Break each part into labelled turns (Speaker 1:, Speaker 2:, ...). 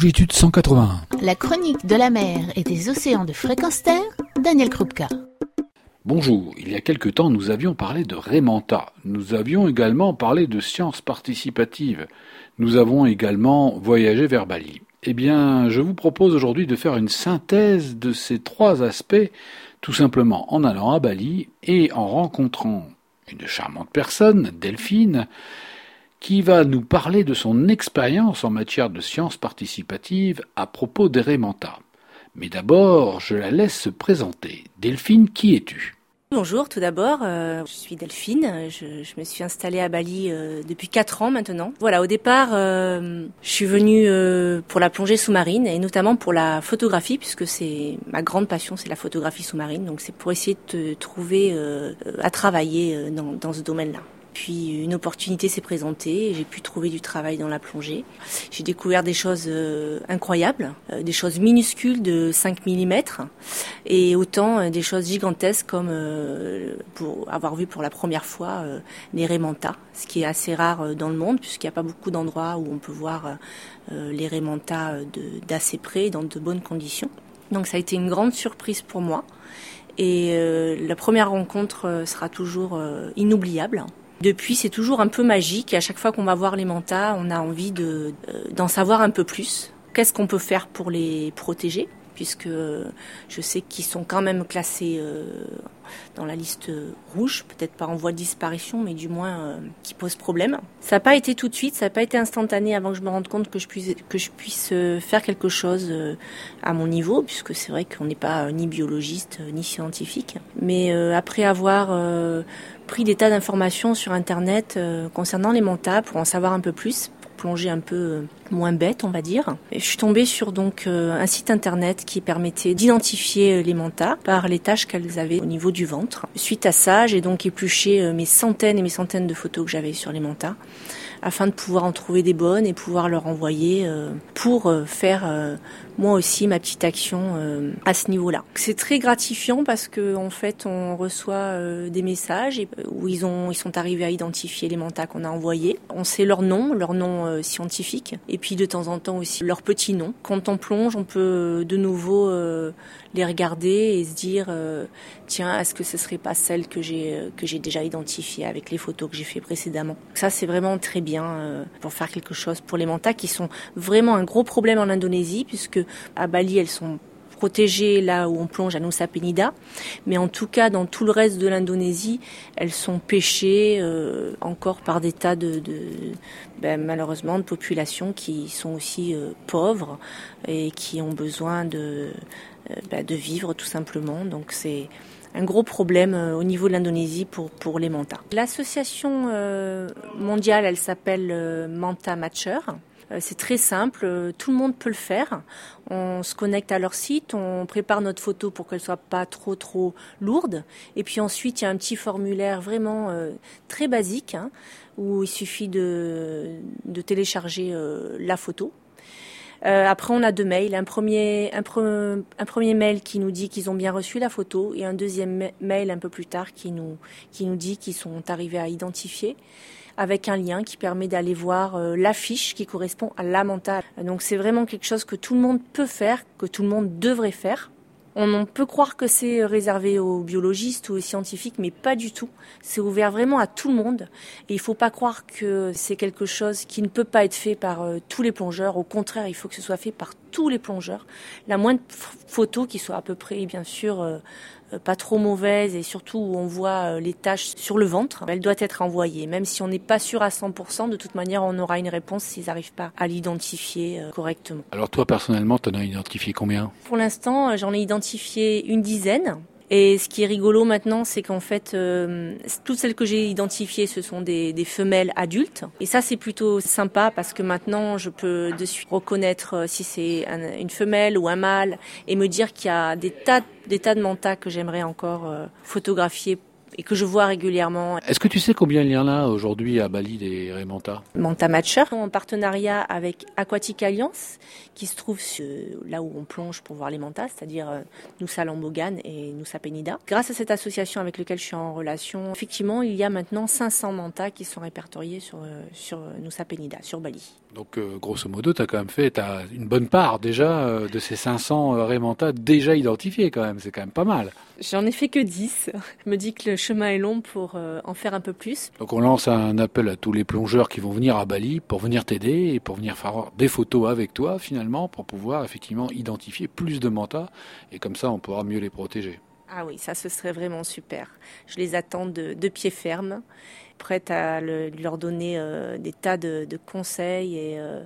Speaker 1: longitude 181.
Speaker 2: La chronique de la mer et des océans de fréquence terre, Daniel Krupka.
Speaker 1: Bonjour, il y a quelque temps nous avions parlé de Raymanta. Nous avions également parlé de sciences participatives. Nous avons également voyagé vers Bali. Eh bien, je vous propose aujourd'hui de faire une synthèse de ces trois aspects, tout simplement en allant à Bali et en rencontrant une charmante personne, Delphine, qui va nous parler de son expérience en matière de sciences participatives à propos des Raymanta. Mais d'abord, je la laisse se présenter. Delphine, qui es-tu?
Speaker 3: Bonjour, tout d'abord, euh, je suis Delphine, je, me suis installée à Bali euh, depuis 4 ans maintenant. Voilà, au départ, euh, je suis venue pour la plongée sous-marine et notamment pour la photographie, puisque c'est ma grande passion, c'est la photographie sous-marine, donc c'est pour essayer de trouver à travailler dans ce domaine-là. Puis une opportunité s'est présentée et j'ai pu trouver du travail dans la plongée. J'ai découvert des choses euh, incroyables, euh, des choses minuscules de 5 mm et autant euh, des choses gigantesques comme avoir vu pour la première fois les rémentas, ce qui est assez rare dans le monde puisqu'il n'y a pas beaucoup d'endroits où on peut voir les rémentas d'assez près dans de bonnes conditions. Donc ça a été une grande surprise pour moi. Et la première rencontre sera toujours inoubliable. Depuis, c'est toujours un peu magique. À chaque fois qu'on va voir les mantas, on a envie de, euh, d'en savoir un peu plus. Qu'est-ce qu'on peut faire pour les protéger? Puisque je sais qu'ils sont quand même classés euh, dans la liste rouge, peut-être pas en voie de disparition, mais du moins euh, qui pose problème. Ça n'a pas été tout de suite, ça n'a pas été instantané avant que je me rende compte que je puisse, que je puisse faire quelque chose à mon niveau, puisque c'est vrai qu'on n'est pas ni biologiste ni scientifique. Mais après avoir pris des tas d'informations sur Internet euh, concernant les mantas pour en savoir un peu plus, pour plonger un peu euh, moins bête, on va dire. Et je suis tombée sur donc euh, un site Internet qui permettait d'identifier les mantas par les taches qu'elles avaient au niveau du ventre. Suite à ça, j'ai donc épluché mes centaines et mes centaines de photos que j'avais sur les mantas afin de pouvoir en trouver des bonnes et pouvoir leur envoyer euh, pour euh, faire euh, moi aussi ma petite action à ce niveau-là. C'est très gratifiant parce que en fait on reçoit des messages où ils ont ils sont arrivés à identifier les mantas qu'on a envoyés. On sait leur nom, leur nom scientifique et puis de temps en temps aussi leur petit nom. Quand on plonge, on peut de nouveau les regarder et se dire tiens est-ce que ce serait pas celle que j'ai que j'ai déjà identifiée avec les photos que j'ai fait précédemment? Ça c'est vraiment très bien euh, pour faire quelque chose pour les mantas qui sont vraiment un gros problème en Indonésie puisque à Bali elles sont protégées là où on plonge à Nusa Penida, mais en tout cas dans tout le reste de l'Indonésie, elles sont pêchées euh, encore par des tas de, ben, malheureusement de populations qui sont aussi euh, pauvres et qui ont besoin de, ben, de vivre tout simplement. Donc c'est un gros problème euh, au niveau de l'Indonésie pour, pour les mantas. L'association euh, mondiale, elle s'appelle euh, Manta Matcher. C'est très simple, tout le monde peut le faire. On se connecte à leur site, on prépare notre photo pour qu'elle soit pas trop trop lourde. Et puis ensuite, il y a un petit formulaire vraiment très basique hein, où il suffit de, de télécharger la photo euh, après, on a deux mails. Un premier, un, un premier mail qui nous dit qu'ils ont bien reçu la photo et un deuxième mail un peu plus tard qui nous, qui nous dit qu'ils sont arrivés à identifier avec un lien qui permet d'aller voir euh, l'affiche qui correspond à la mentale. Donc c'est vraiment quelque chose que tout le monde peut faire, que tout le monde devrait faire. On peut croire que c'est réservé aux biologistes ou aux scientifiques, mais pas du tout. C'est ouvert vraiment à tout le monde. Et il ne faut pas croire que c'est quelque chose qui ne peut pas être fait par euh, tous les plongeurs. Au contraire, il faut que ce soit fait par tous les plongeurs. La moindre photo qui soit à peu près, bien sûr, euh, euh, pas trop mauvaise et surtout où on voit euh, les taches sur le ventre, elle doit être envoyée. Même si on n'est pas sûr à 100%, de toute manière, on aura une réponse s'ils n'arrivent pas à l'identifier correctement.
Speaker 1: Alors toi, personnellement, tu en as identifié combien?
Speaker 3: Pour l'instant, j'en ai identifié une dizaine. Et ce qui est rigolo maintenant, c'est qu'en fait, euh, toutes celles que j'ai identifiées, ce sont des, des, femelles adultes. Et ça, c'est plutôt sympa parce que maintenant, je peux de suite reconnaître euh, si c'est une femelle ou un mâle et me dire qu'il y a des tas, des tas de mantas que j'aimerais encore euh, photographier et que je vois régulièrement.
Speaker 1: Est-ce que tu sais combien il y en a aujourd'hui à Bali des Raymanta
Speaker 3: Manta Matcher, en partenariat avec Aquatic Alliance, qui se trouve là où on plonge pour voir les mantas, c'est-à-dire euh, Nusa Lambogan et Nusa Penida. Grâce à cette association avec laquelle je suis en relation, effectivement, il y a maintenant 500 mantas qui sont répertoriés sur, euh, sur Nusa Penida, sur Bali.
Speaker 1: Donc, euh, grosso modo, tu as quand même fait as une bonne part déjà de ces 500 Raymanta déjà identifiés quand même. C'est quand même pas mal.
Speaker 3: J'en ai fait que 10. Je me dis que le chemin est long pour euh, en faire un peu plus.
Speaker 1: Donc on lance un appel à tous les plongeurs qui vont venir à Bali pour venir t'aider et pour venir faire des photos avec toi finalement pour pouvoir effectivement identifier plus de mantas et comme ça on pourra mieux les protéger.
Speaker 3: Ah oui, ça ce serait vraiment super. Je les attends de, pied ferme, prête à leur donner euh, des tas de, conseils et euh,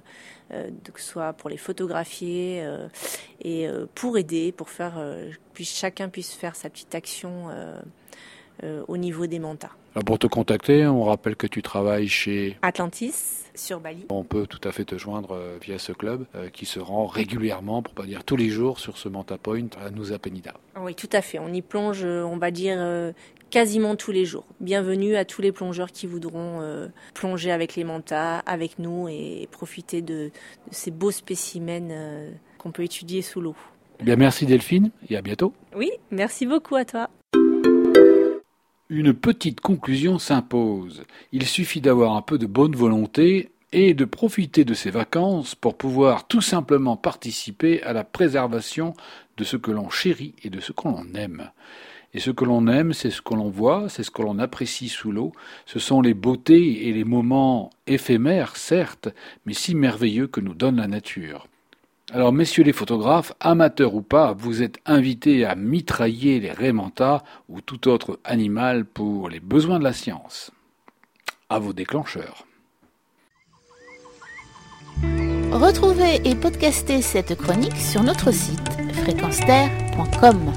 Speaker 3: que ce soit pour les photographier et pour aider, pour faire puis chacun puisse faire sa petite action euh, euh, au niveau des mantas.
Speaker 1: pour te contacter, on rappelle que tu travailles chez
Speaker 3: Atlantis sur Bali.
Speaker 1: On peut tout à fait te joindre euh, via ce club qui se rend régulièrement, pour pas dire tous les jours, sur ce Manta Point à Nusa Penida.
Speaker 3: Oui, tout à fait. On y plonge, on va dire quasiment tous les jours. Bienvenue à tous les plongeurs qui voudront plonger avec les mantas, avec nous et profiter de, ces beaux spécimens qu'on peut étudier sous l'eau.
Speaker 1: Eh bien, merci Delphine et à bientôt.
Speaker 3: Oui, merci beaucoup à toi.
Speaker 1: Une petite conclusion s'impose. Il suffit d'avoir un peu de bonne volonté et de profiter de ses vacances pour pouvoir tout simplement participer à la préservation de ce que l'on chérit et de ce que l'on aime. Et ce que l'on aime, c'est ce que l'on voit, c'est ce que l'on apprécie sous l'eau, ce sont les beautés et les moments éphémères, certes, mais si merveilleux que nous donne la nature. Alors, messieurs les photographes, amateurs ou pas, vous êtes invités à mitrailler les rémentas ou tout autre animal pour les besoins de la science. À vos déclencheurs.
Speaker 2: Retrouvez et podcastez cette chronique sur notre site fréquenceterre.com.